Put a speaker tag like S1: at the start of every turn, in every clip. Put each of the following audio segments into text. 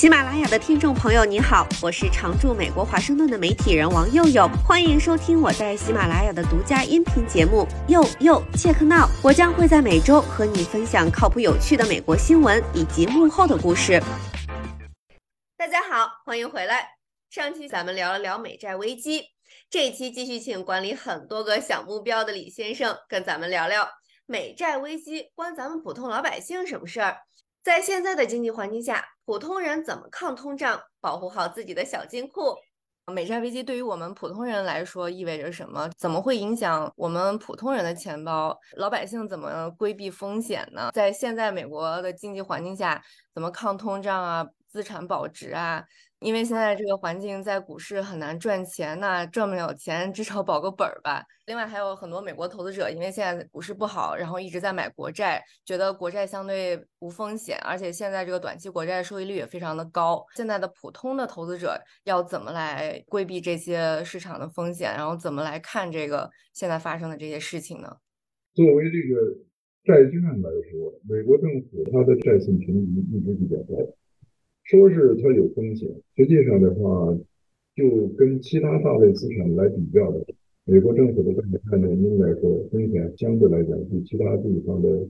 S1: 喜马拉雅的听众朋友，你好，我是常驻美国华盛顿的媒体人王佑佑，欢迎收听我在喜马拉雅的独家音频节目《佑佑切克闹》。我将会在每周和你分享靠谱有趣的美国新闻以及幕后的故事。大家好，欢迎回来。上期咱们聊了聊美债危机，这期继续请管理很多个小目标的李先生跟咱们聊聊美债危机关咱们普通老百姓什么事儿。在现在的经济环境下，普通人怎么抗通胀，保护好自己的小金库？
S2: 美债危机对于我们普通人来说意味着什么？怎么会影响我们普通人的钱包？老百姓怎么规避风险呢？在现在美国的经济环境下，怎么抗通胀啊？资产保值啊？因为现在这个环境，在股市很难赚钱，那赚不了钱，至少保个本儿吧。另外还有很多美国投资者，因为现在股市不好，然后一直在买国债，觉得国债相对无风险，而且现在这个短期国债收益率也非常的高。现在的普通的投资者要怎么来规避这些市场的风险，然后怎么来看这个现在发生的这些事情呢？
S3: 作为这个债券来说，美国政府它的债信评级一直比较高。说是它有风险，实际上的话，就跟其他大类资产来比较的，美国政府的债券呢，应该说风险相对来讲比其他地方的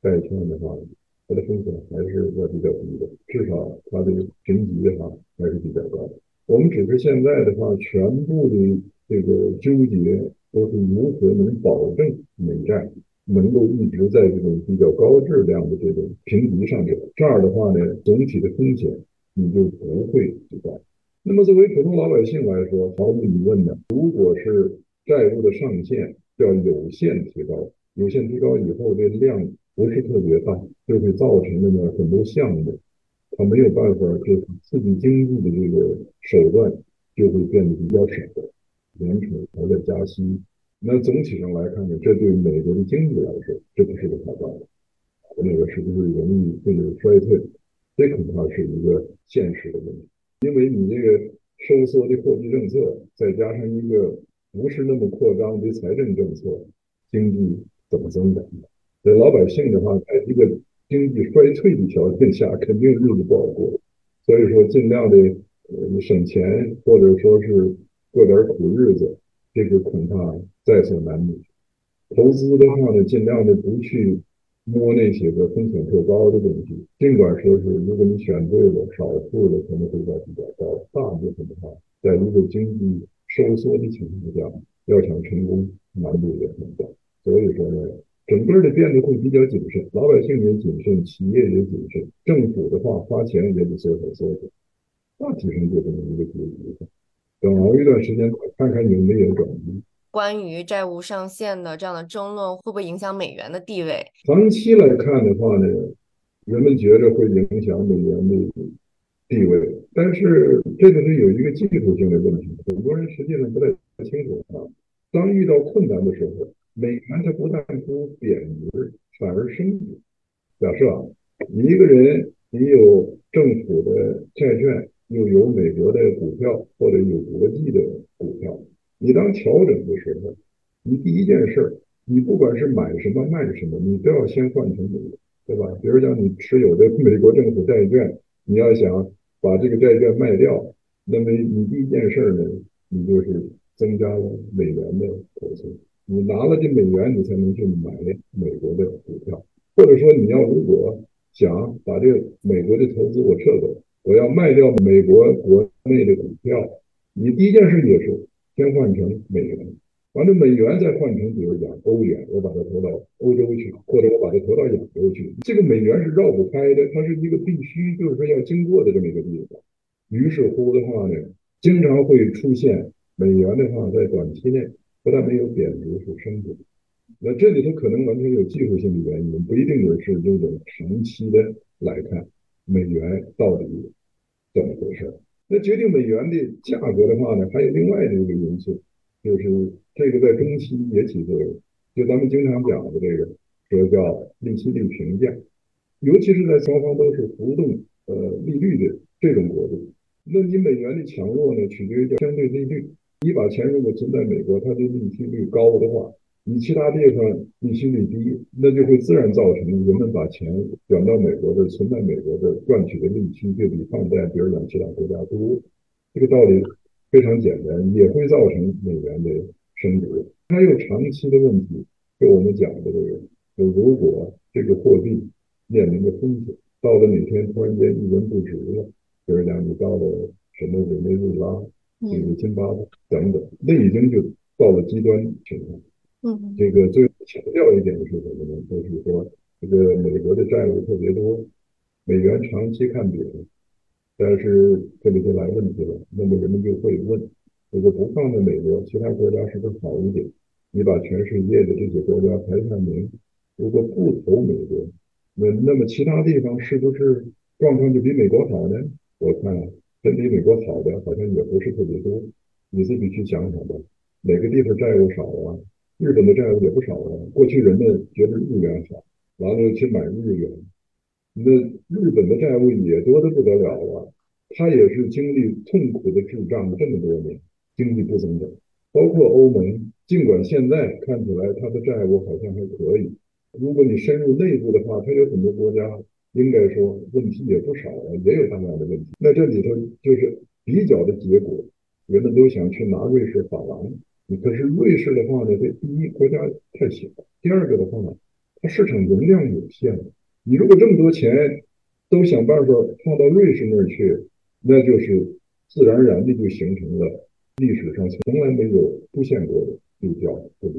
S3: 债券的话，它的风险还是要比较低的，至少它的评级的话还是比较高的。我们只是现在的话，全部的这个纠结都是如何能保证美债。能够一直在这种比较高质量的这种评级上面，这样的话呢，总体的风险你就不会知道。那么作为普通老百姓来说，毫无疑问的，如果是债务的上限要有限提高，有限提高以后，这量不是特别大，就会造成的呢很多项目它没有办法就刺激经济的这个手段就会变得比较少，联储还在加息。那总体上来看呢，这对美国的经济来说，这不是个好办法。那个是不是容易这个衰退？这恐怕是一个现实的问题。因为你这个收缩的货币政策，再加上一个不是那么扩张的财政政策，经济怎么增长？这老百姓的话，在一个经济衰退的条件下，肯定日子不好过。所以说，尽量的呃省钱，或者说是过点苦日子，这个恐怕。在所难免。投资的话呢，尽量的不去摸那些个风险特高的东西。尽管说是，如果你选对了，少数的可能回报比较高，大部分的话，在一个经济收缩的情况下，要想成功，难度也很大。所以说呢，整个的变得会比较谨慎，老百姓也谨慎，企业也谨慎，政府的话花钱也得缩手缩手。大体上就这么一个结局。等熬一段时间，看看有没有转机。
S2: 关于债务上限的这样的争论，会不会影响美元的地位？
S3: 长期来看的话呢，人们觉着会影响美元的地位，但是这个是有一个技术性的问题，很多人实际上不太清楚啊。当遇到困难的时候，美元它不但不贬值，反而升值。假设啊，你一个人你有政府的债券，又有美国的股票，或者有国际的股票。你当调整的时候，你第一件事，你不管是买什么卖什么，你都要先换成美元，对吧？比如讲你持有的美国政府债券，你要想把这个债券卖掉，那么你第一件事呢，你就是增加了美元的投资。你拿了这美元，你才能去买美国的股票，或者说你要如果想把这个美国的投资我撤走，我要卖掉美国国内的股票，你第一件事也是。先换成美元，完了美元再换成，比如讲欧元，我把它投到欧洲去，或者我把它投到亚洲去。这个美元是绕不开的，它是一个必须，就是说要经过的这么一个地方。于是乎的话呢，经常会出现美元的话在短期内不但没有贬值，是升值。那这里头可能完全有技术性的原因，不一定也是这种长期的来看，美元到底怎么回事？那决定美元的价格的话呢，还有另外的一个因素，就是这个在中期也起作用。就咱们经常讲的这个，说叫利息率评价，尤其是在双方都是浮动呃利率的这种国度，那你美元的强弱呢，取决于相对利率。你把钱如果存在美国，它的利息率高的话，你其他地方利息率低，那就会自然造成人们把钱转到美国的、存在美国的赚取的利息就比放在比如讲其他国家多。这个道理非常简单，也会造成美元的升值。还有长期的问题，就我们讲的这个，就如果这个货币面临着风险，到了哪天突然间一文不值了，比如讲你到了什么委内瑞拉、这个津巴布等等，那已经就到了极端情况。
S2: 嗯，
S3: 这个最强调一点是什么呢？就是说，这个美国的债务特别多，美元长期看贬，但是这里就来问题了。那么人们就会问：如果不放在美国，其他国家是不是好一点？你把全世界的这些国家排下名，如果不投美国，那那么其他地方是不是状况就比美国好呢？我看真比美国好的好像也不是特别多。你自己去想想吧，哪个地方债务少啊？日本的债务也不少啊。过去人们觉得日元好，完了又去买日元，那日本的债务也多得不得了啊。他也是经历痛苦的滞胀这么多年，经济不增长。包括欧盟，尽管现在看起来它的债务好像还可以，如果你深入内部的话，它有很多国家应该说问题也不少啊，也有大量的问题。那这里头就是比较的结果，人们都想去拿瑞士法郎。可是瑞士的话呢，这第一国家太小，第二个的话呢，它市场容量有限。你如果这么多钱都想办法放到瑞士那儿去，那就是自然而然的就形成了历史上从来没有出现过的就叫这个。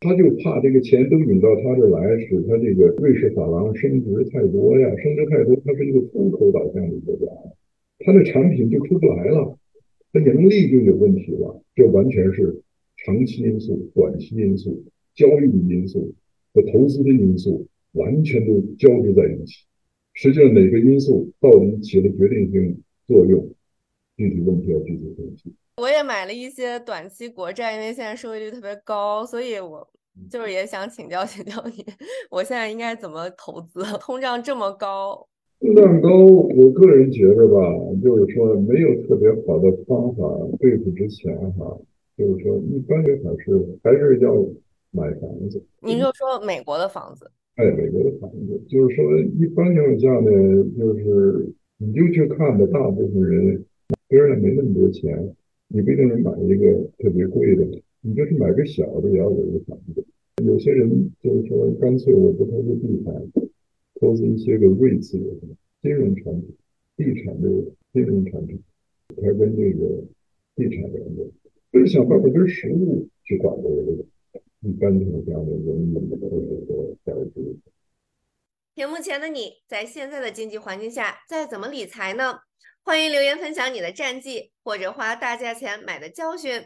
S3: 他就怕这个钱都引到他这来，使他这个瑞士法郎升值太多呀，升值太多，它是一个出口导向的国家，它的产品就出不来了，它盈利就有问题了，这完全是。长期因素、短期因素、交易的因素和投资的因素完全都交织在一起。实际上，哪个因素到底起了决定性作用，具体问题要具体分析。
S2: 我也买了一些短期国债，因为现在收益率特别高，所以我就是也想请教请教你，我现在应该怎么投资？通胀这么高，
S3: 通胀高，我个人觉得吧，就是说没有特别好的方法对付之前哈。就是说，一般的还是还是要买房子。
S2: 您就说美国的房子？
S3: 哎，美国的房子，就是说一般情况下呢，就是你就去看的，大部分人虽然没那么多钱，你不一定能买一个特别贵的，你就是买个小的也要有一个房子。有些人就是说，干脆我不投资地产，投资一些个瑞资的金融产品、地产的金融产品，它跟这个地产联动。就是想办法跟实物去管这个，一般情况下呢，人们都是说在这
S1: 屏幕前的你在现在的经济环境下再怎么理财呢？欢迎留言分享你的战绩或者花大价钱买的教训。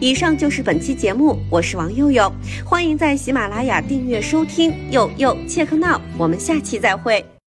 S1: 以上就是本期节目，我是王佑佑，欢迎在喜马拉雅订阅收听。佑佑切克闹，我们下期再会。